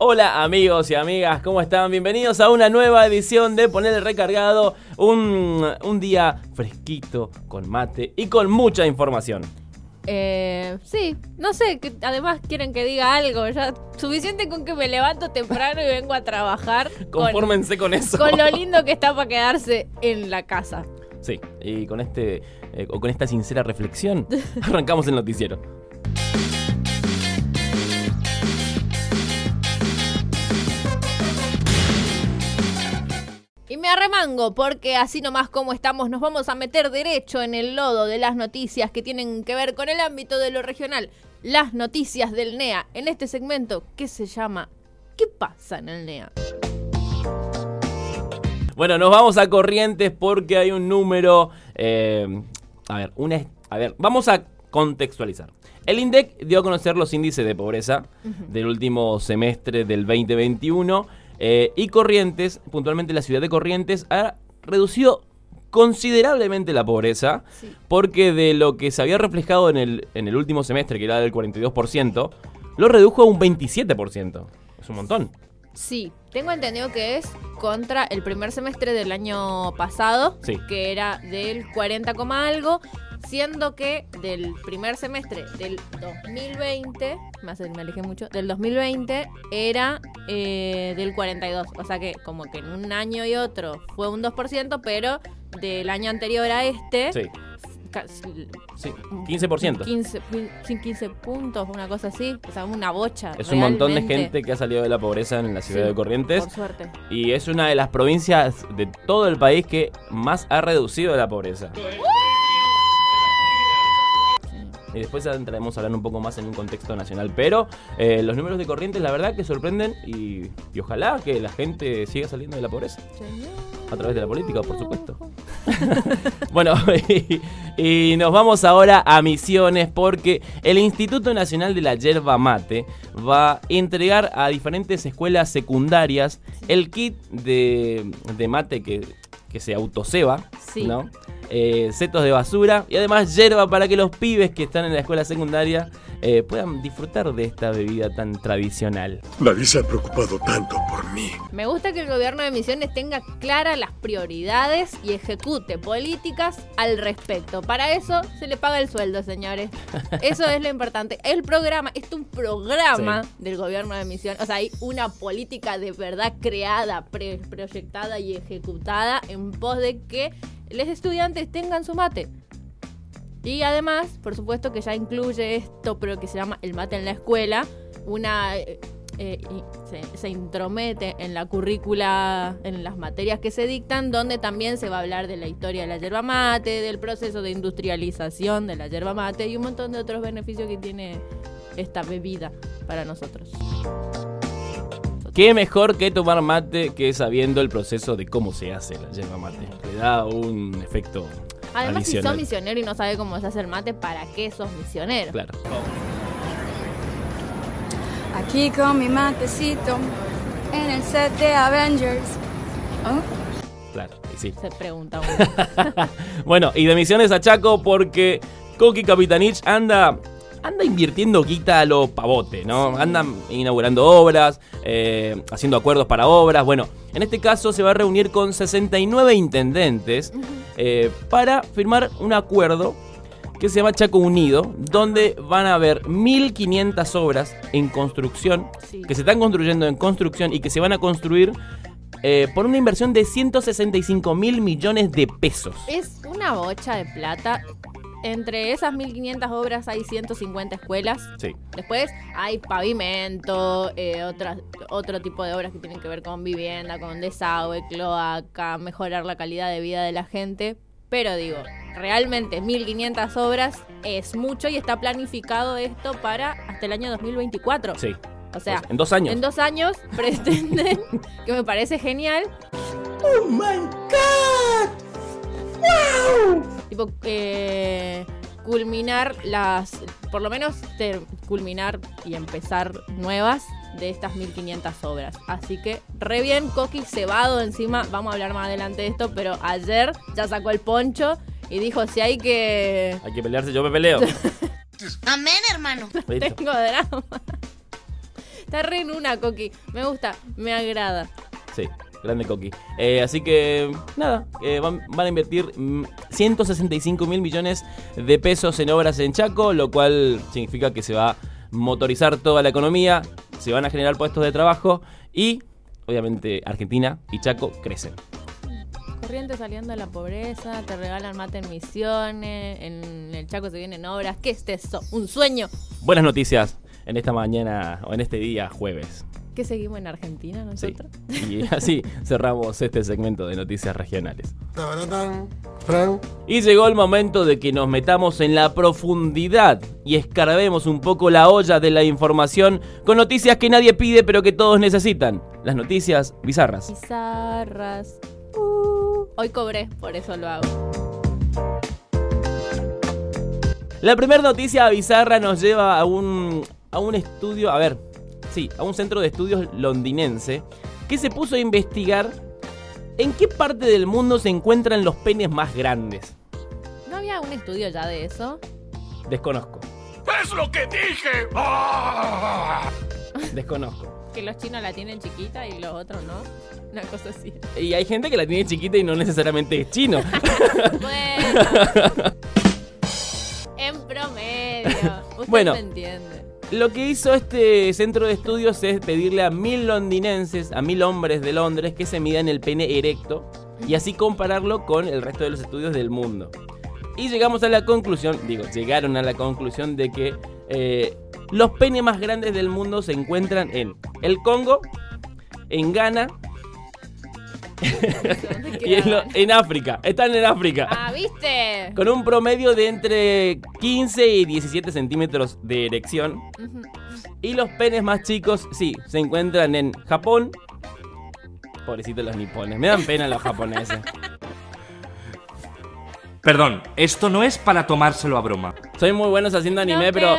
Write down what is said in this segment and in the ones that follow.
Hola amigos y amigas, ¿cómo están? Bienvenidos a una nueva edición de Poner el Recargado, un, un día fresquito, con mate y con mucha información. Eh, sí, no sé, que además quieren que diga algo, ya suficiente con que me levanto temprano y vengo a trabajar. Confórmense con, eso. Con lo lindo que está para quedarse en la casa. Sí, y con este eh, o con esta sincera reflexión arrancamos el noticiero. Me arremango porque así nomás como estamos nos vamos a meter derecho en el lodo de las noticias que tienen que ver con el ámbito de lo regional. Las noticias del NEA en este segmento que se llama ¿Qué pasa en el NEA? Bueno, nos vamos a Corrientes porque hay un número... Eh, a ver, una, a ver, vamos a contextualizar. El INDEC dio a conocer los índices de pobreza del último semestre del 2021 eh, y Corrientes, puntualmente la ciudad de Corrientes, ha reducido considerablemente la pobreza, porque de lo que se había reflejado en el, en el último semestre, que era del 42%, lo redujo a un 27%. Es un montón. Sí, tengo entendido que es contra el primer semestre del año pasado, que era del 40, algo, siendo que del primer semestre del 2020, más me alejé mucho, del 2020 era eh, del 42. O sea que como que en un año y otro fue un 2%, pero del año anterior a este... Sí, 15%. 15, 15 puntos, una cosa así. O sea, una bocha. Es un montón de gente que ha salido de la pobreza en la ciudad de Corrientes. Por suerte. Y es una de las provincias de todo el país que más ha reducido la pobreza. Y después entraremos a hablar un poco más en un contexto nacional. Pero eh, los números de Corrientes, la verdad, que sorprenden y, ojalá que la gente siga saliendo de la pobreza. A través de la política, por supuesto. bueno, y, nos vamos ahora a Misiones porque el Instituto Nacional de la Yerba Mate va a entregar a diferentes escuelas secundarias el kit de, de mate que, que se autoceba, ¿no? Eh, setos de basura y además hierba para que los pibes que están en la escuela secundaria eh, puedan disfrutar de esta bebida tan tradicional. Nadie se ha preocupado tanto por mí. Me gusta que el gobierno de Misiones tenga claras las prioridades y ejecute políticas al respecto. Para eso se le paga el sueldo, señores. Eso es lo importante. El programa, esto es un programa del gobierno de Misiones. O sea, hay una política de verdad creada, proyectada y ejecutada en pos de que los estudiantes tengan su mate. Y además, por supuesto que ya incluye esto, pero que se llama el mate en la escuela, una eh, eh, se, intromete en la currícula, en las materias que se dictan, donde también se va a hablar de la historia de la yerba mate, del proceso de industrialización de la yerba mate y un montón de otros beneficios que tiene esta bebida para nosotros. Qué mejor que tomar mate que sabiendo el proceso de cómo se hace la yerba mate. Le da un efecto. Además, si sos misionero y no sabes cómo se hace el mate, ¿para qué sos misionero? Claro. Aquí con mi matecito en el set de Avengers. ¿Oh? Claro, sí. Se pregunta bueno, y de misiones a Chaco porque Coqui Capitanich anda anda invirtiendo guita a lo pavote, ¿no? Andan inaugurando obras, eh, haciendo acuerdos para obras. Bueno, en este caso se va a reunir con 69 intendentes eh, para firmar un acuerdo que se llama Chaco Unido, donde van a haber 1.500 obras en construcción, que se están construyendo en construcción y que se van a construir eh, por una inversión de 165 mil millones de pesos. Es una bocha de plata entre esas 1500 obras hay 150 escuelas. Sí. Después hay pavimento, eh, otras, otro tipo de obras que tienen que ver con vivienda, con desagüe, cloaca, mejorar la calidad de vida de la gente. Pero digo, realmente 1500 obras es mucho y está planificado esto para hasta el año 2024. Sí. O sea, pues, en dos años. En dos años pretenden, que me parece genial. ¡Oh my god! ¡Wow! tipo eh, culminar las, por lo menos culminar y empezar nuevas de estas 1500 obras. Así que re bien, Coqui cebado encima, vamos a hablar más adelante de esto, pero ayer ya sacó el poncho y dijo, si hay que... Hay que pelearse, yo me peleo. Amén, hermano. Tengo drama. Está re en una, Coqui. Me gusta, me agrada. Sí, grande Coqui. Eh, así que, nada, eh, van, van a invertir mm, 165 mil millones de pesos en obras en Chaco, lo cual significa que se va a motorizar toda la economía, se van a generar puestos de trabajo y, obviamente, Argentina y Chaco crecen. Corrientes saliendo de la pobreza, te regalan mate en misiones, en el Chaco se vienen obras. ¿Qué es eso? ¿Un sueño? Buenas noticias en esta mañana o en este día jueves. ¿Qué seguimos en Argentina Sí. nosotros? Y así cerramos este segmento de noticias regionales. Y llegó el momento de que nos metamos en la profundidad y escarbemos un poco la olla de la información con noticias que nadie pide pero que todos necesitan. Las noticias bizarras. Pizarras. Uh, hoy cobré, por eso lo hago. La primera noticia bizarra nos lleva a un, a un estudio, a ver, sí, a un centro de estudios londinense que se puso a investigar en qué parte del mundo se encuentran los penes más grandes. ¿No había un estudio ya de eso? Desconozco, ¡Es lo que dije! ¡Ah! desconozco. Que los chinos la tienen chiquita y los otros no. Una cosa así. Y hay gente que la tiene chiquita y no necesariamente es chino. Bueno. en promedio. Usted Bueno. me entiende. Lo que hizo este centro de estudios es pedirle a mil londinenses, a mil hombres de Londres, que se midan el pene erecto y así compararlo con el resto de los estudios del mundo. Y llegamos a la conclusión, digo, llegaron a la conclusión de que eh, los penes más grandes del mundo se encuentran en el Congo, en Ghana ¿Dónde y en, lo- quedaban? en África. Están en África. Ah, ¿viste? Con un promedio de entre 15 y 17 centímetros de erección. Y los penes más chicos, sí, se encuentran en Japón. Pobrecitos los nipones, me dan pena los japoneses. Perdón, esto no es para tomárselo a broma. Soy muy buenos haciendo anime, No pero,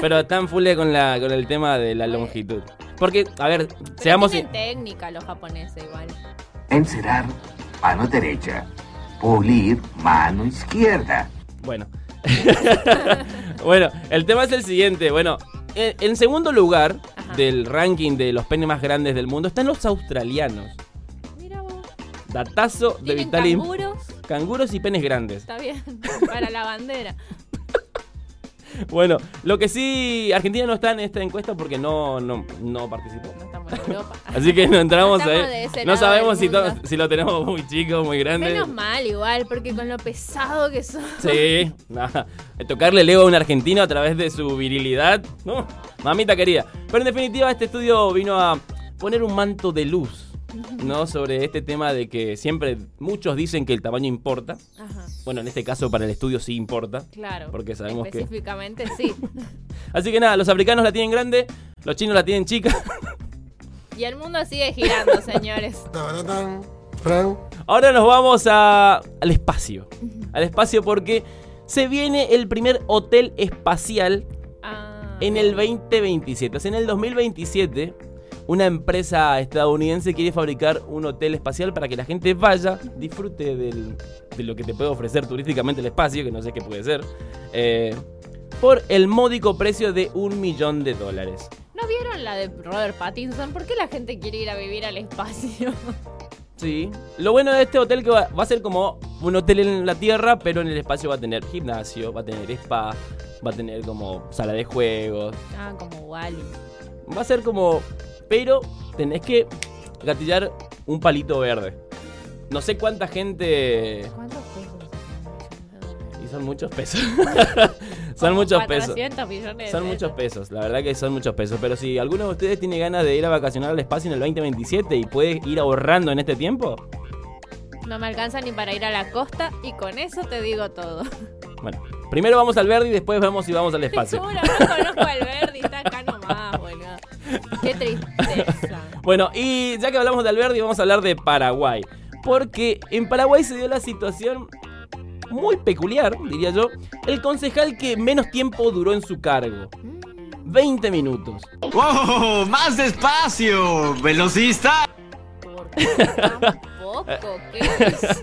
pero están full con, la, con el tema de la longitud. Porque, a ver, Pero seamos... tienen técnica los japoneses igual. Encerar, mano derecha. Pulir, mano izquierda. Bueno. bueno, el tema es el siguiente. Bueno, en, en segundo lugar Ajá. del ranking de los penes más grandes del mundo están los australianos. Mira vos. Datazo de ¿Tienen Vitali. canguros? Canguros y penes grandes. Está bien. Para la bandera. Bueno, lo que sí, Argentina no está en esta encuesta porque no, no, no participó. No Europa. Así que no entramos No ahí. No sabemos si lo tenemos muy chico, muy grande. Menos mal igual, porque con lo pesado que son. Sí, nada. Tocarle el ego a un argentino a través de su virilidad. No, mamita querida. Pero en definitiva, este estudio vino a poner un manto de luz. ¿No? Sobre este tema de que siempre muchos dicen que el tamaño importa. Ajá, Bueno, en este caso para el estudio sí importa. claro. Porque sabemos que- Específicamente sí. Así que nada, los africanos la tienen grande, los chinos la tienen chica. Y el mundo sigue girando, señores. Ahora nos vamos a, al espacio. Al espacio porque se viene el primer hotel espacial Ah, en el 2027. O sea, en el 2027, una empresa estadounidense quiere fabricar un hotel espacial para que la gente vaya, disfrute del- de lo que te puede ofrecer turísticamente el espacio, que no sé qué puede ser, eh, por el módico precio de un millón de dólares. ¿No vieron la de Robert Pattinson? ¿Por qué la gente quiere ir a vivir al espacio? Sí. Lo bueno de este hotel que va, va a ser como un hotel en la tierra, pero en el espacio va a tener gimnasio, va a tener spa, va a tener como sala de juegos. ah, como Wally. Va a ser como... Pero tenés que gatillar un palito verde. No sé cuánta gente... ¿Cuántos pesos? Y son muchos pesos. son muchos pesos. 400 millones de Son muchos pesos, la verdad que son muchos pesos. Pero si alguno de ustedes tiene ganas de ir a vacacionar al espacio en el 2027 y puede ir ahorrando en este tiempo, No me alcanza ni para ir a la costa y con eso te digo todo. bueno, primero vamos al verde y después vemos si vamos al espacio. ¿Cómo no conozco al? Está acá nomás, boludo. Qué tristeza. Bueno, y ya que hablamos de Alberdi, vamos a hablar de Paraguay. Porque en Paraguay se dio la situación muy peculiar, diría yo. El concejal que menos tiempo duró en su cargo. 20 minutos. ¡Oh! ¡Más despacio! ¡Velocista! ¿Por qué tan poco? ¿Qué es?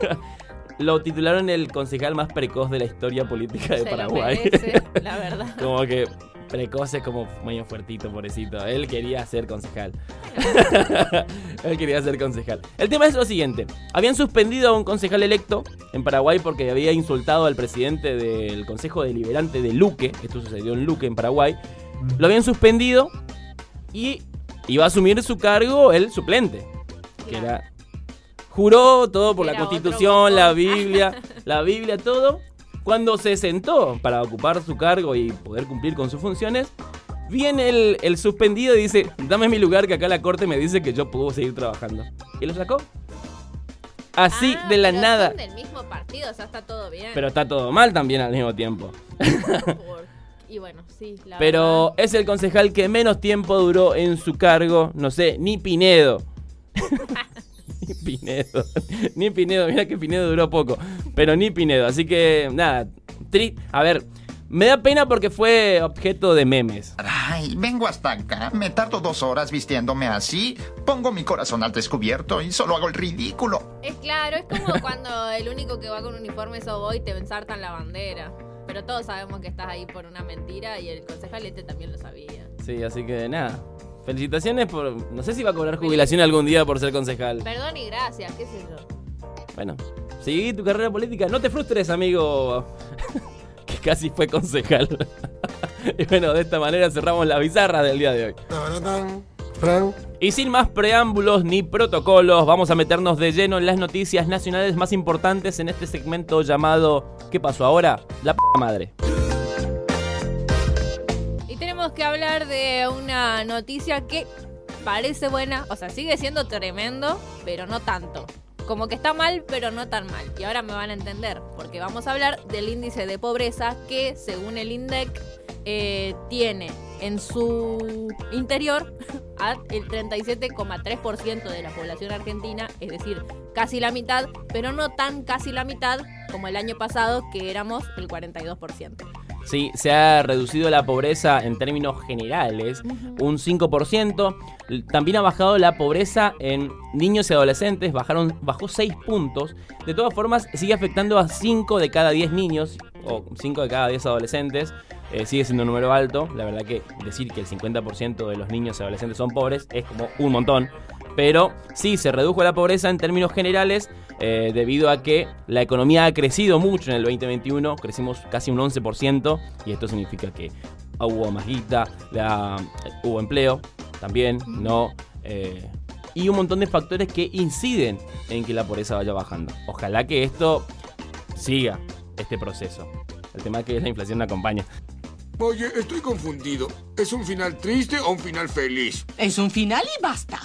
Lo titularon el concejal más precoz de la historia política de Se lo Paraguay. merece, la verdad. Como que precoz es como medio fuertito, pobrecito. Él quería ser concejal. Él quería ser concejal. El tema es lo siguiente. Habían suspendido a un concejal electo en Paraguay porque había insultado al presidente del Consejo Deliberante de Luque. Esto sucedió en Luque, en Paraguay. Lo habían suspendido y iba a asumir su cargo el suplente. Que era... Juró todo por la Era Constitución, la. Biblia, la Biblia, todo. Cuando se sentó para ocupar su cargo y poder cumplir con sus funciones, viene el, el suspendido y dice, dame mi lugar que acá la corte me dice que yo puedo seguir trabajando. Y lo sacó. Así Ah, de la pero nada. Son del mismo partido, o sea, está todo bien. Pero está todo mal también al mismo tiempo. Por- Y bueno, sí, la Pero es el concejal que menos tiempo duró en su cargo. No sé, ni Pinedo. ni Pinedo. Ni Pinedo. Mira que Pinedo duró poco. Pero ni Pinedo. Así que, nada. tri- A ver, me da pena porque fue objeto de memes. Ay, vengo hasta acá, me tardo dos horas vistiéndome así, pongo mi corazón al descubierto y solo hago el ridículo. Es claro, es como cuando el único que va con uniforme sos vos y te ensartan la bandera. Pero todos sabemos que estás ahí por una mentira y el concejal este también lo sabía. Sí, así que nada. Felicitaciones por. No sé si va a cobrar jubilación algún día por ser concejal. Perdón y gracias, qué sé yo. Bueno, seguí tu carrera política. No te frustres, amigo. que casi fue concejal. y bueno, de esta manera cerramos la bizarra del día de hoy. Y sin más preámbulos ni protocolos, vamos a meternos de lleno en las noticias nacionales más importantes en este segmento llamado ¿Qué pasó ahora? La p madre. Que hablar de una noticia que parece buena, o sea, sigue siendo tremendo, pero no tanto. Como que está mal, pero no tan mal. Y ahora me van a entender, porque vamos a hablar del índice de pobreza que, según el INDEC, eh, tiene en su interior a el 37,3% de la población argentina, es decir, casi la mitad, pero no tan casi la mitad como el año pasado, que éramos el 42%. Sí, se ha reducido la pobreza en términos generales un 5%. L- También ha bajado la pobreza en niños y adolescentes, bajaron, bajó 6 puntos. De todas formas, sigue afectando a 5 de cada 10 niños o 5 de cada 10 adolescentes. Eh, sigue siendo un número alto. La verdad que decir que el 50% de los niños y adolescentes son pobres es como un montón. Pero sí, se redujo la pobreza en términos generales eh, debido a que la economía ha crecido mucho en el 2021, crecimos casi un 11% y esto significa que hubo más guita, la- hubo empleo también, ¿no? Eh, y un montón de factores que inciden en que la pobreza vaya bajando. Ojalá que esto siga este proceso. El tema es que la inflación no acompaña. Oye, estoy confundido. ¿Es un final triste o un final feliz? Es un final y basta.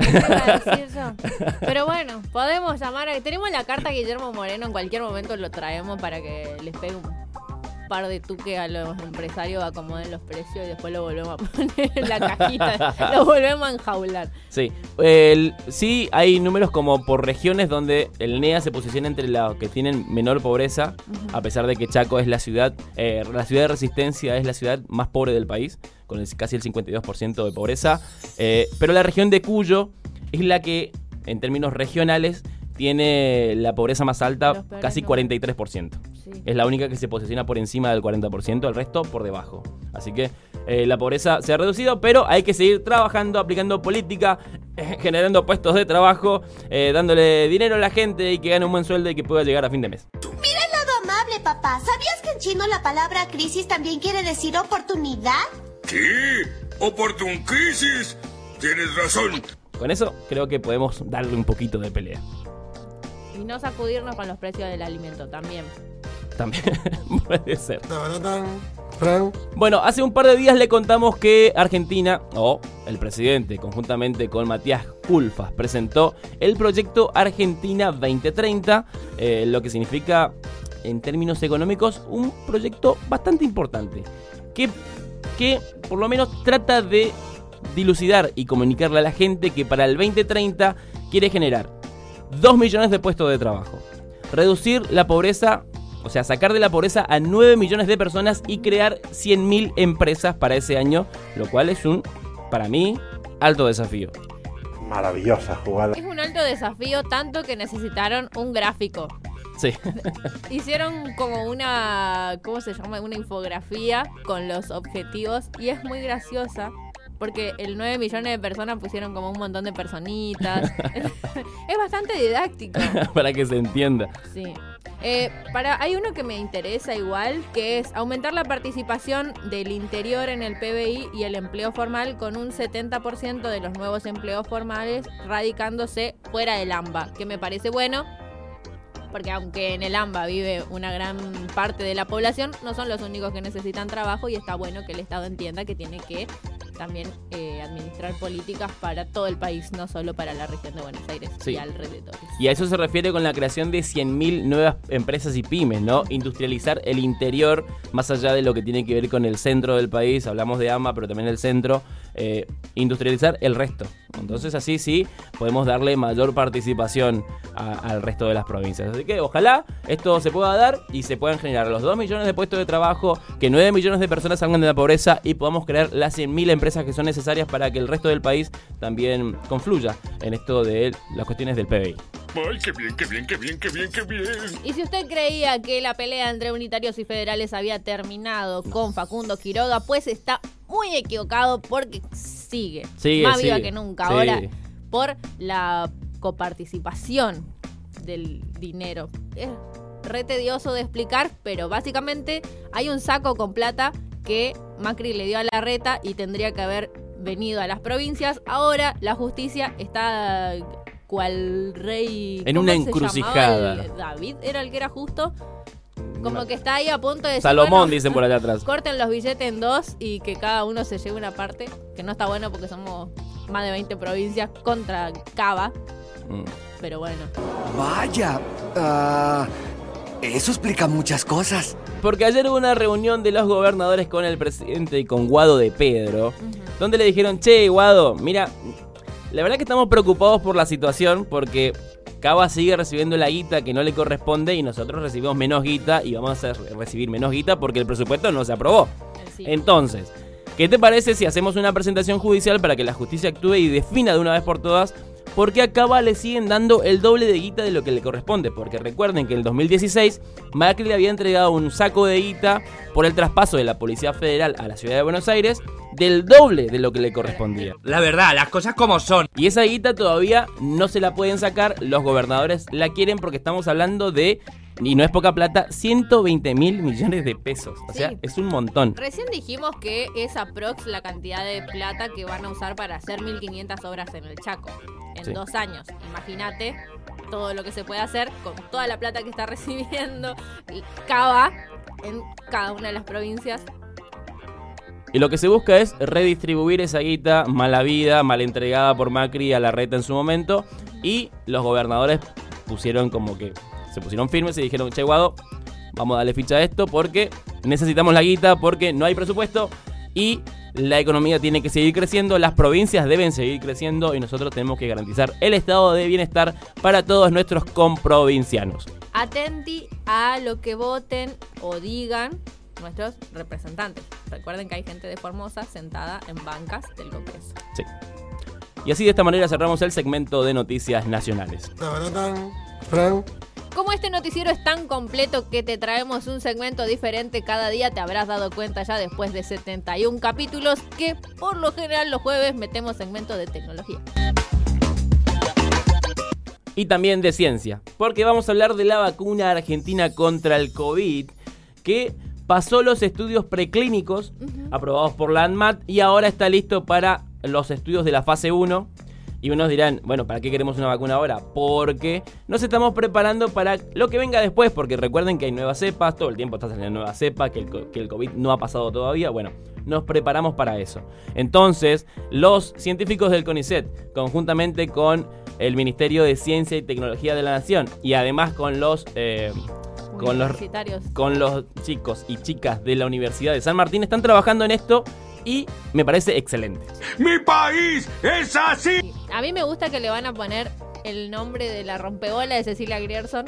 A. Pero bueno, podemos llamar a... Tenemos la carta Guillermo Moreno, en cualquier momento lo traemos para que les pegue un par de tuques a los empresarios, acomoden los precios y después lo volvemos a poner en la cajita, lo volvemos a enjaular. Sí, el- sí hay números como por regiones donde el NEA se posiciona entre los que tienen menor pobreza, a pesar de que Chaco es la ciudad, eh, la ciudad de Resistencia es la ciudad más pobre del país, con el- casi el 52% de pobreza, eh, pero la región de Cuyo es la que, en términos regionales, tiene la pobreza más alta, casi números. 43%. Sí. Es la única que se posiciona por encima del 40%, el resto por debajo. Así que eh, la pobreza se ha reducido, pero hay que seguir trabajando, aplicando política, eh, generando puestos de trabajo, eh, dándole dinero a la gente y que gane un buen sueldo y que pueda llegar a fin de mes. Mira el lado amable, papá. ¿Sabías que en chino la palabra crisis también quiere decir oportunidad? Sí, oportuncrisis. Tienes razón. Con eso creo que podemos darle un poquito de pelea. Y no sacudirnos con los precios del alimento también. También puede ser. Bueno, hace un par de días le contamos que Argentina, o el presidente, conjuntamente con Matías Culfas, presentó el proyecto Argentina 2030, eh, lo que significa, en términos económicos, un proyecto bastante importante, que, que por lo menos trata de dilucidar y comunicarle a la gente que para el 2030 quiere generar 2 millones de puestos de trabajo, reducir la pobreza, o sea, sacar de la pobreza a 9 millones de personas y crear 100.000 empresas para ese año, lo cual es un, para mí, alto desafío. Maravillosa jugada. Es un alto desafío, tanto que necesitaron un gráfico. Sí. Hicieron como una, ¿cómo se llama? Una infografía con los objetivos y es muy graciosa. Porque el 9 millones de personas pusieron como un montón de personitas. es bastante didáctico. Para que se entienda. Sí. Eh, para, hay uno que me interesa igual, que es aumentar la participación del interior en el PBI y el empleo formal con un 70% de los nuevos empleos formales radicándose fuera del AMBA, que me parece bueno, porque aunque en el AMBA vive una gran parte de la población, no son los únicos que necesitan trabajo y está bueno que el Estado entienda que tiene que también eh, administrar políticas para todo el país, no solo para la región de Buenos Aires Sí. y alrededores. Y a eso se refiere con la creación de 100.000 nuevas empresas y pymes, ¿no? Industrializar el interior, más allá de lo que tiene que ver con el centro del país, hablamos de AMA, pero también el centro, eh, industrializar el resto. Entonces así sí podemos darle mayor participación a- al resto de las provincias. Así que ojalá esto se pueda dar y se puedan generar los 2 millones de puestos de trabajo, que 9 millones de personas salgan de la pobreza y podamos crear las 100.000 empresas que son necesarias para que el resto del país también confluya en esto de las cuestiones del PBI. Ay, qué bien, qué bien, qué bien, qué bien, qué bien. Y si usted creía que la pelea entre unitarios y federales había terminado con Facundo Quiroga, pues está muy equivocado porque sigue, Sigue, más viva que nunca ahora por la coparticipación del dinero. Es re tedioso de explicar, pero básicamente hay un saco con plata que Macri le dio a la reta y tendría que haber venido a las provincias. Ahora la justicia está cual rey. En ¿cómo una encrucijada. David era el que era justo. Como que está ahí a punto de decir, Salomón, bueno, dicen por allá atrás. Corten los billetes en dos y que cada uno se lleve una parte, que no está bueno porque somos más de 20 provincias contra Cava, Mm. pero bueno. Vaya, ah, eso explica muchas cosas. Porque ayer hubo una reunión de los gobernadores con el presidente y con Guado de Pedro, donde le dijeron, che, Guado, mira, la verdad que estamos preocupados por la situación porque Cava sigue recibiendo la guita que no le corresponde y nosotros recibimos menos guita y vamos a recibir menos guita porque el presupuesto no se aprobó. Entonces, ¿qué te parece si hacemos una presentación judicial para que la justicia actúe y defina de una vez por todas por qué a Cava le siguen dando el doble de guita de lo que le corresponde? Porque recuerden que en el 2016 Macri le había entregado un saco de guita por el traspaso de la Policía Federal a la ciudad de Buenos Aires del doble de lo que le correspondía. La verdad, las cosas como son. Y esa guita todavía no se la pueden sacar, los gobernadores la quieren porque estamos hablando de, y no es poca plata, 120 mil millones de pesos. O sea, es un montón. Recién dijimos que es aprox la cantidad de plata que van a usar para hacer 1500 obras en el Chaco en Sí. dos años. Imagínate todo lo que se puede hacer con toda la plata que está recibiendo y Cava en cada una de las provincias. Y lo que se busca es redistribuir esa guita mala vida, mal entregada por Macri a la reta en su momento. Y los gobernadores pusieron como que se pusieron firmes y dijeron, che, Guado, vamos a darle ficha a esto porque necesitamos la guita, porque no hay presupuesto y la economía tiene que seguir creciendo, las provincias deben seguir creciendo y nosotros tenemos que garantizar el estado de bienestar para todos nuestros comprovincianos. Atenti a lo que voten o digan nuestros representantes. Recuerden que hay gente de Formosa sentada en bancas del Congreso. Sí. Y así de esta manera cerramos el segmento de noticias nacionales. Como este noticiero es tan completo que te traemos un segmento diferente cada día, te habrás dado cuenta ya después de 71 capítulos que por lo general los jueves metemos segmento de tecnología. y también de ciencia, porque vamos a hablar de la vacuna argentina contra el COVID, que pasó los estudios preclínicos aprobados por la ANMAT y ahora está listo para los estudios de la fase 1. Y unos dirán, bueno, ¿para qué queremos una vacuna ahora? Porque nos estamos preparando para lo que venga después, porque recuerden que hay nuevas cepas, todo el tiempo está saliendo nuevas cepas, que el, que el COVID no ha pasado todavía. Bueno, nos preparamos para eso. Entonces, los científicos del CONICET, conjuntamente con el Ministerio de Ciencia y Tecnología de la Nación, y además con los... eh, con los, con los chicos y chicas de la Universidad de San Martín, están trabajando en esto y me parece excelente. ¡Mi país es así! A mí me gusta que le van a poner el nombre de la rompeola de Cecilia Grierson.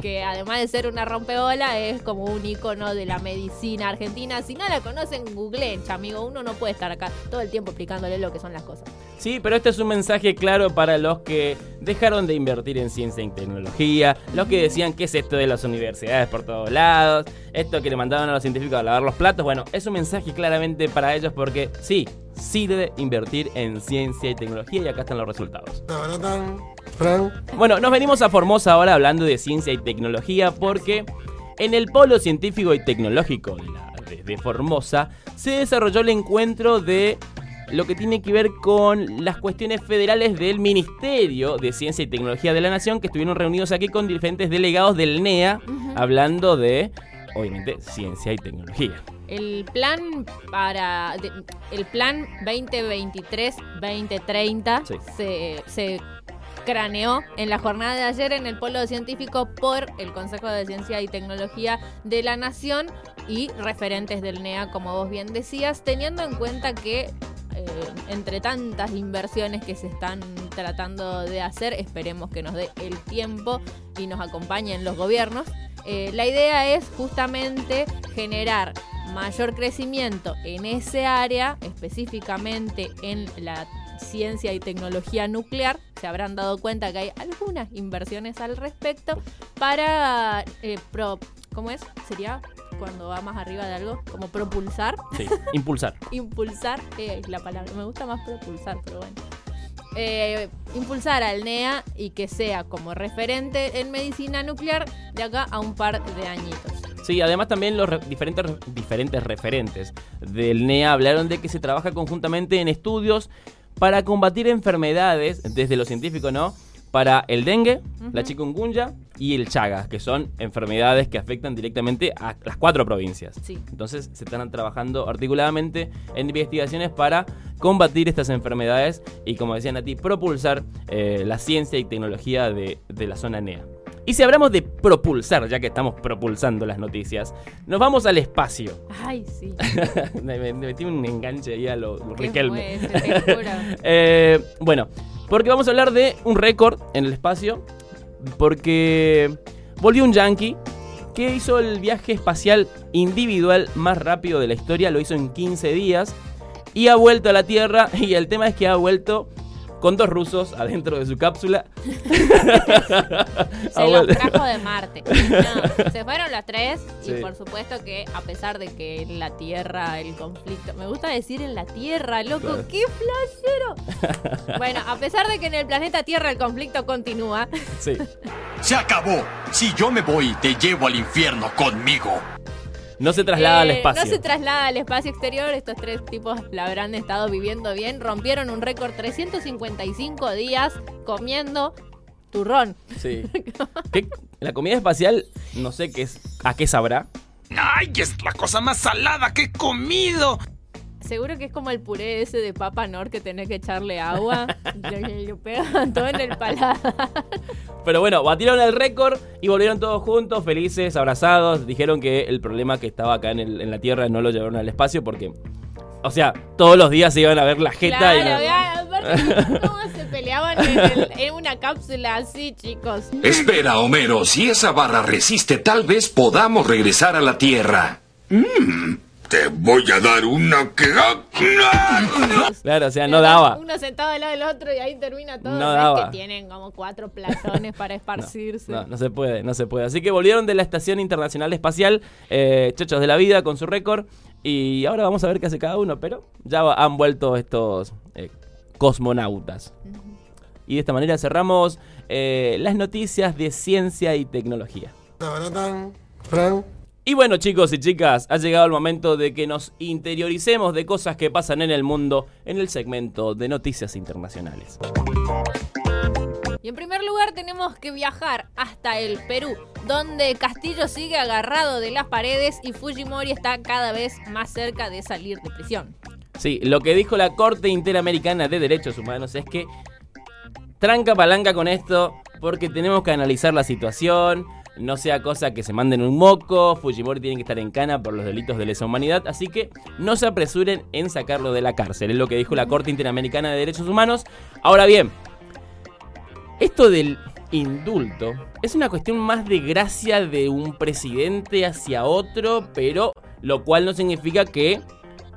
Que además de ser una rompeola, es como un icono de la medicina argentina. Si no la conocen, googleen, amigo. Uno no puede estar acá todo el tiempo explicándole lo que son las cosas. Sí, pero este es un mensaje claro para los que dejaron de invertir en ciencia y tecnología, los que decían que es esto de las universidades por todos lados, esto que le mandaban a los científicos a lavar los platos, bueno, es un mensaje claramente para ellos porque sí, sirve invertir en ciencia y tecnología y acá están los resultados. Bueno, nos venimos a Formosa ahora hablando de ciencia y tecnología porque en el polo científico y tecnológico de, la- de Formosa se desarrolló el encuentro de lo que tiene que ver con las cuestiones federales del Ministerio de Ciencia y Tecnología de la Nación que estuvieron reunidos aquí con diferentes delegados del NEA hablando de, obviamente, ciencia y tecnología. El plan para de- el plan 2023-2030 Sí. se, se craneó en la jornada de ayer en el polo científico por el Consejo de Ciencia y Tecnología de la Nación y referentes del NEA, como vos bien decías, teniendo en cuenta que eh, entre tantas inversiones que se están tratando de hacer, esperemos que nos dé el tiempo y nos acompañen los gobiernos. eh, la idea es justamente generar mayor crecimiento en ese área, específicamente en la ciencia y tecnología nuclear. Se habrán dado cuenta que hay algunas inversiones al respecto para, eh, pro- ¿cómo es? Sería cuando va más arriba de algo, como propulsar Sí, impulsar. impulsar, eh, es la palabra, me gusta más propulsar, pero bueno. Eh, impulsar al NEA y que sea como referente en medicina nuclear de acá a un par de añitos. Sí, además también los re- diferentes, diferentes referentes del NEA hablaron de que se trabaja conjuntamente en estudios para combatir enfermedades, desde lo científico, ¿no? Para el dengue, la chikungunya y el chaga, que son enfermedades que afectan directamente a las cuatro provincias. Sí. Entonces se están trabajando articuladamente en investigaciones para combatir estas enfermedades y, como decían a ti, propulsar eh, la ciencia y tecnología de, de la zona NEA. Y si hablamos de propulsar, ya que estamos propulsando las noticias, nos vamos al espacio. Ay, sí. me, me metí un enganche ahí a lo, lo Riquelme. fue. Eh, bueno, porque vamos a hablar de un récord en el espacio. Porque volvió un yankee que hizo el viaje espacial individual más rápido de la historia. Lo hizo en 15 días. Y ha vuelto a la Tierra. Y el tema es que ha vuelto con dos rusos adentro de su cápsula. Se los trajo de Marte. No, se fueron los tres Sí. y por supuesto que a pesar de que en la Tierra el conflicto... Me gusta decir en la Tierra, loco, Claro. qué flashero. Bueno, a pesar de que en el planeta Tierra el conflicto continúa, Sí. Se acabó. Si yo me voy, te llevo al infierno conmigo. No se traslada al Eh, espacio. No se traslada al espacio exterior. Estos tres tipos la habrán estado viviendo bien. Rompieron un récord 355 días comiendo turrón. Sí. ¿Qué- La comida espacial, no sé qué es, a qué sabrá. ¡Ay, es la cosa más salada que he comido! Seguro que es como el puré ese de papa nor que tenés que echarle agua. y lo pegan todo en el paladar. Pero bueno, batieron el récord y volvieron todos juntos, felices, abrazados. Dijeron que el problema que estaba acá en, el- en la Tierra no lo llevaron al espacio porque, o sea, todos los días se iban a ver la jeta Claro, y no- vea, aparte, ¿cómo se peleaban en, el- en una cápsula así, chicos? Espera, Homero, si esa barra resiste, tal vez podamos regresar a la Tierra. Mm, te voy a dar una que... Claro, o sea, no daba. Uno sentado al lado del otro y ahí termina todo. No es daba. que tienen como cuatro plazones para esparcirse. No, no se puede, no se puede. Así que volvieron de la Estación Internacional Espacial, eh, chochos de la vida, con su récord. Y ahora vamos a ver qué hace cada uno, pero ya han vuelto estos eh, cosmonautas. Y de esta manera cerramos eh, las noticias de ciencia y tecnología. Y bueno chicos y chicas, ha llegado el momento de que nos interioricemos de cosas que pasan en el mundo en el segmento de noticias internacionales. Y en primer lugar tenemos que viajar hasta el Perú, donde Castillo sigue agarrado de las paredes y Fujimori está cada vez más cerca de salir de prisión. Sí, lo que dijo la Corte Interamericana de Derechos Humanos es que tranca palanca con esto porque tenemos que analizar la situación, no sea cosa que se manden un moco, Fujimori tiene que estar en cana por los delitos de lesa humanidad, así que no se apresuren en sacarlo de la cárcel, es lo que dijo la Corte Interamericana de Derechos Humanos. Ahora bien, esto del indulto es una cuestión más de gracia de un presidente hacia otro, pero lo cual no significa que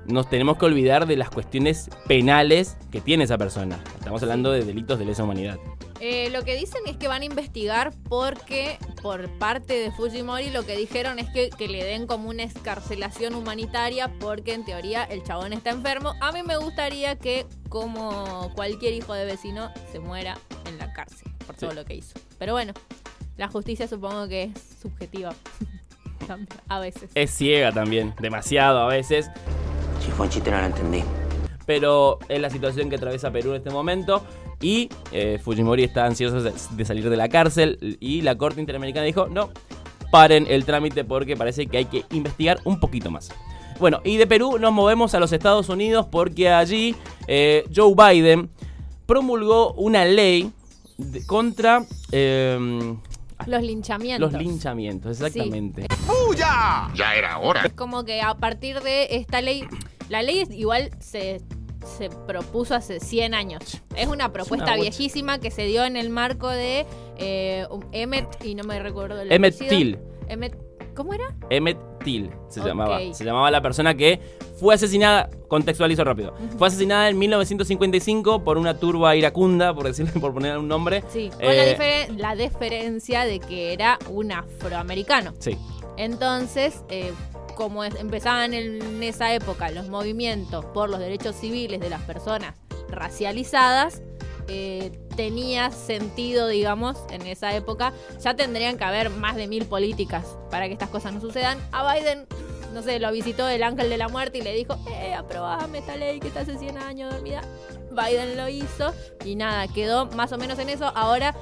nos tenemos que olvidar de las cuestiones penales que tiene esa persona. Estamos hablando de delitos de lesa humanidad. Eh, lo que dicen es que van a investigar porque por parte de Fujimori lo que dijeron es que, que le den como una escarcelación humanitaria porque en teoría el chabón está enfermo. A mí me gustaría que como cualquier hijo de vecino se muera en la cárcel por todo Sí. lo que hizo. Pero bueno, la justicia supongo que es subjetiva. a veces. Es ciega también, demasiado a veces. Si fue un chiste no lo entendí. Pero es la situación que atraviesa Perú en este momento. Y eh, Fujimori está ansioso de, salir de la cárcel. Y la Corte Interamericana dijo, no, paren el trámite porque parece que hay que investigar un poquito más. Bueno, y de Perú nos movemos a los Estados Unidos porque allí eh, Joe Biden promulgó una ley de- contra eh, Los linchamientos. los linchamientos, exactamente. ¡Puya! Ya era hora. Es como que a partir de esta ley, la ley es- igual se, se propuso hace 100 años. Es una propuesta viejísima que se dio en el marco de eh, Emmett, y no me recuerdo el apellido. Till. Emmett, ¿Cómo era? Emmett Till se llamaba. Se llamaba la persona que fue asesinada, contextualizo rápido. Fue asesinada en 1955 por una turba iracunda, por decirle, por poner un nombre. Sí, con la, Eh, difere- la diferencia de que era un afroamericano. Sí. Entonces, eh, como empezaban en esa época los movimientos por los derechos civiles de las personas racializadas, eh, tenía sentido, digamos, en esa época. Ya tendrían que haber más de mil políticas para que estas cosas no sucedan. A Biden, no sé, lo visitó el ángel de la muerte y le dijo, eh, aprobame esta ley que está hace 100 años dormida. Biden lo hizo y nada, quedó más o menos en eso. Ahora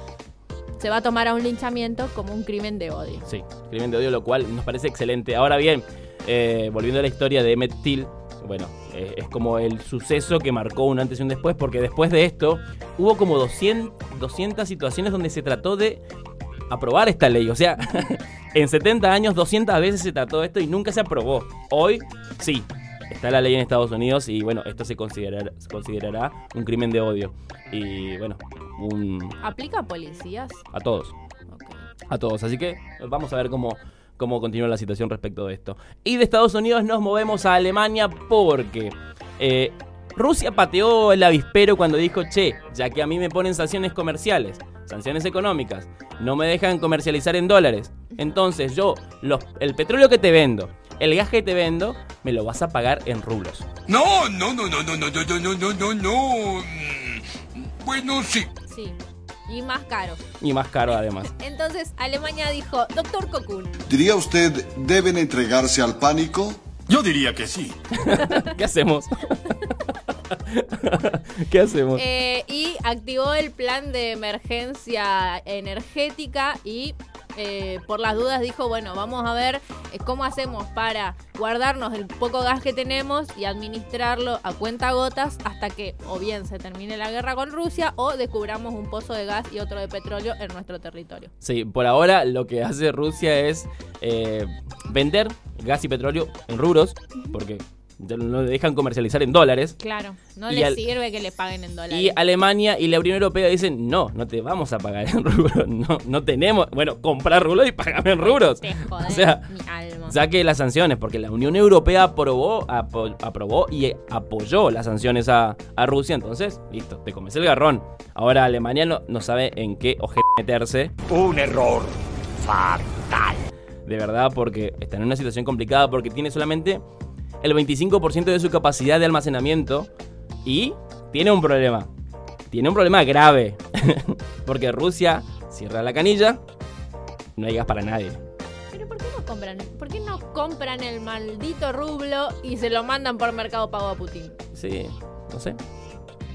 se va a tomar a un linchamiento como un crimen de odio. Sí, crimen de odio, lo cual nos parece excelente. Ahora bien, eh, volviendo a la historia de Emmett Till, bueno, eh, es como el suceso que marcó un antes y un después, porque después de esto hubo como 200, 200 situaciones donde se trató de aprobar esta ley. O sea, en 70 años 200 veces se trató esto y nunca se aprobó. Hoy sí. Está la ley en Estados Unidos y bueno, esto se considerará, se considerará un crimen de odio. Y bueno, un, ¿Aplica a policías? a todos. A todos. Así que vamos a ver cómo, cómo continúa la situación respecto de esto. Y de Estados Unidos nos movemos a Alemania porque eh, Rusia pateó el avispero cuando dijo, che, ya que a mí me ponen sanciones comerciales, sanciones económicas, no me dejan comercializar en dólares. Entonces yo, los- el petróleo que te vendo, el gas que te vendo, me lo vas a pagar en rublos. No, no, no, no, no, no, no, no, no, no, no, no. Mm, Bueno, sí. Sí. Y más caro. Y más caro además. Entonces Alemania dijo, doctor Cocoon, ¿Diría usted, deben entregarse al pánico? Yo diría que sí. ¿Qué hacemos? ¿Qué hacemos? eh, y activó el plan de emergencia energética y eh, por las dudas dijo, bueno, vamos a ver eh, cómo hacemos para guardarnos el poco gas que tenemos y administrarlo a cuenta gotas hasta que o bien se termine la guerra con Rusia o descubramos un pozo de gas y otro de petróleo en nuestro territorio. Sí, por ahora lo que hace Rusia es eh, vender gas y petróleo en rubros, porque no le dejan comercializar en dólares. Claro, no les al- sirve que le paguen en dólares. Y Alemania y la Unión Europea dicen, no, no te vamos a pagar en rubros, no, no tenemos, bueno, comprar rubros y pagame en rubros. Te jodés O sea, mi alma. saque las sanciones, porque la Unión Europea aprobó, apo- aprobó y apoyó las sanciones a, a Rusia, entonces, listo, te comes el garrón. Ahora Alemania no, no sabe en qué oje meterse. Un error fatal. de verdad, porque está en una situación complicada, porque tiene solamente el 25% de su capacidad de almacenamiento y tiene un problema. Tiene un problema grave, porque Rusia cierra la canilla, no hay gas para nadie. Pero ¿por qué no compran? ¿Por qué no compran el maldito rublo y se lo mandan por Mercado Pago a Putin? Sí, no sé,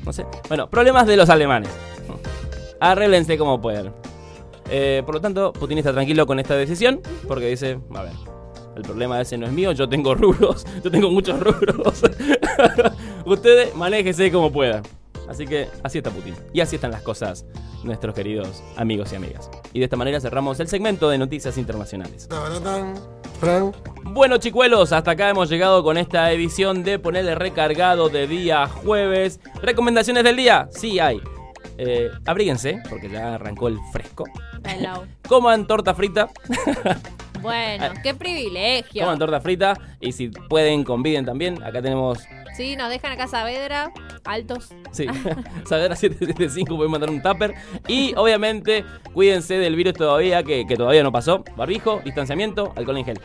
no sé. Bueno, problemas de los alemanes. Arréglense como puedan. Eh, por lo tanto, Putin está tranquilo con esta decisión, porque dice, a ver, el problema ese no es mío, yo tengo rubros, yo tengo muchos rubros. Ustedes manéjese como puedan. Así que así está Putin. Y así están las cosas, nuestros queridos amigos y amigas. Y de esta manera cerramos el segmento de noticias internacionales. Bueno, chicuelos, hasta acá hemos llegado con esta edición de Ponerle Recargado de día jueves. ¿Recomendaciones del día? Sí hay. Eh, abríguense, porque ya arrancó el fresco. Coman torta frita. Bueno, qué privilegio. Coman torta frita. Y si pueden, conviden también. Acá tenemos Sí, nos dejan acá Saavedra. altos. Sí, Saavedra 775 puede mandar un tupper. Y obviamente, cuídense del virus todavía, que, que todavía no pasó. Barbijo, distanciamiento, alcohol en gel.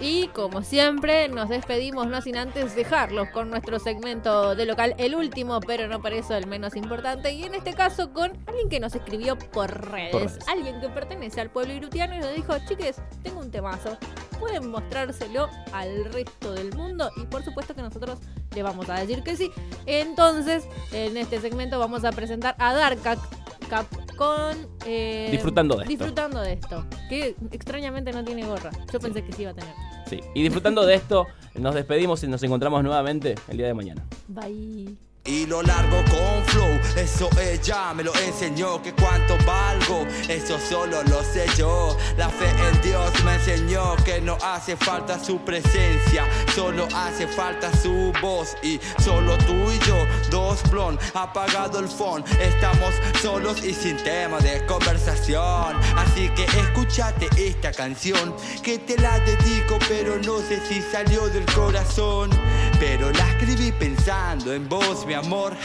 Y como siempre, nos despedimos, no sin antes dejarlos con nuestro segmento de local, el último, pero no por eso el menos importante. Y en este caso con alguien que nos escribió por redes. Por redes. Alguien que pertenece al pueblo irutiano y nos dijo, chiques, tengo un temazo. Pueden mostrárselo al resto del mundo y por supuesto que nosotros le vamos a decir que sí. Entonces, en este segmento vamos a presentar a Dark Cap con... eh, Disfrutando de esto. Disfrutando de esto. Que extrañamente no tiene gorra. Yo pensé que sí iba a tener. Sí. Y disfrutando de esto, nos despedimos y nos encontramos nuevamente el día de mañana. Bye. Y lo largo con flow, eso ella me lo enseñó que cuánto valgo, eso solo lo sé yo. La fe en Dios me enseñó que no hace falta su presencia, solo hace falta su voz. Y solo tú y yo, dos blon, apagado el phone, estamos solos y sin tema de conversación. Así que escúchate esta canción que te la dedico, pero no sé si salió del corazón. Pero la escribí pensando en vos, mi amor.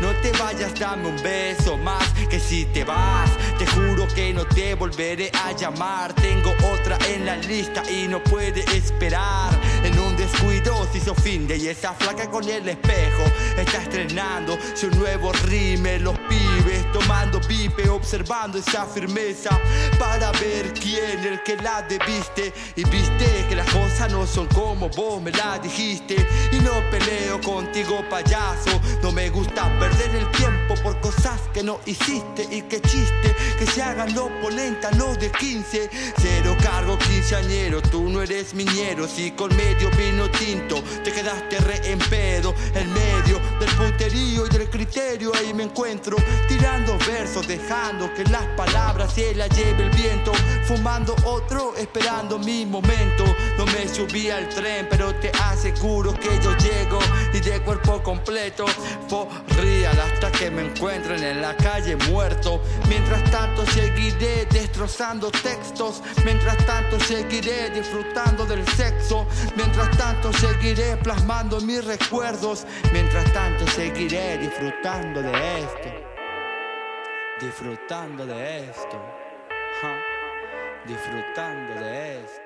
No te vayas, dame un beso más. Que si te vas, te juro que no te volveré a llamar. Tengo otra en la lista y no puede esperar. En un descuido se hizo fin de y esa flaca con el espejo está estrenando su nuevo rime. Los pibes tomando pipe, observando esa firmeza para ver quién el que la debiste. Y viste que las cosas no son como vos me la dijiste. Y no peleo contigo, payaso. No me gusta perder el tiempo por cosas que no hiciste. Y que chiste que se hagan los polenta, los de 15. Cero cargo quinceañero, tú no eres miñero. Si con medio vino tinto te quedaste re en pedo. En medio del puterío y criterio, ahí me encuentro tirando versos, dejando que las palabras se las lleve el viento. Fumando otro, esperando mi momento. No me subí al tren, pero te aseguro que yo llego y de cuerpo completo. For real hasta que me encuentren en la calle muerto. Mientras tanto seguiré destrozando textos. Mientras tanto seguiré disfrutando del sexo. Mientras tanto seguiré plasmando mis recuerdos. Mientras tanto seguiré disfrutando de esto. Disfrutando de esto. Disfrutando de esto.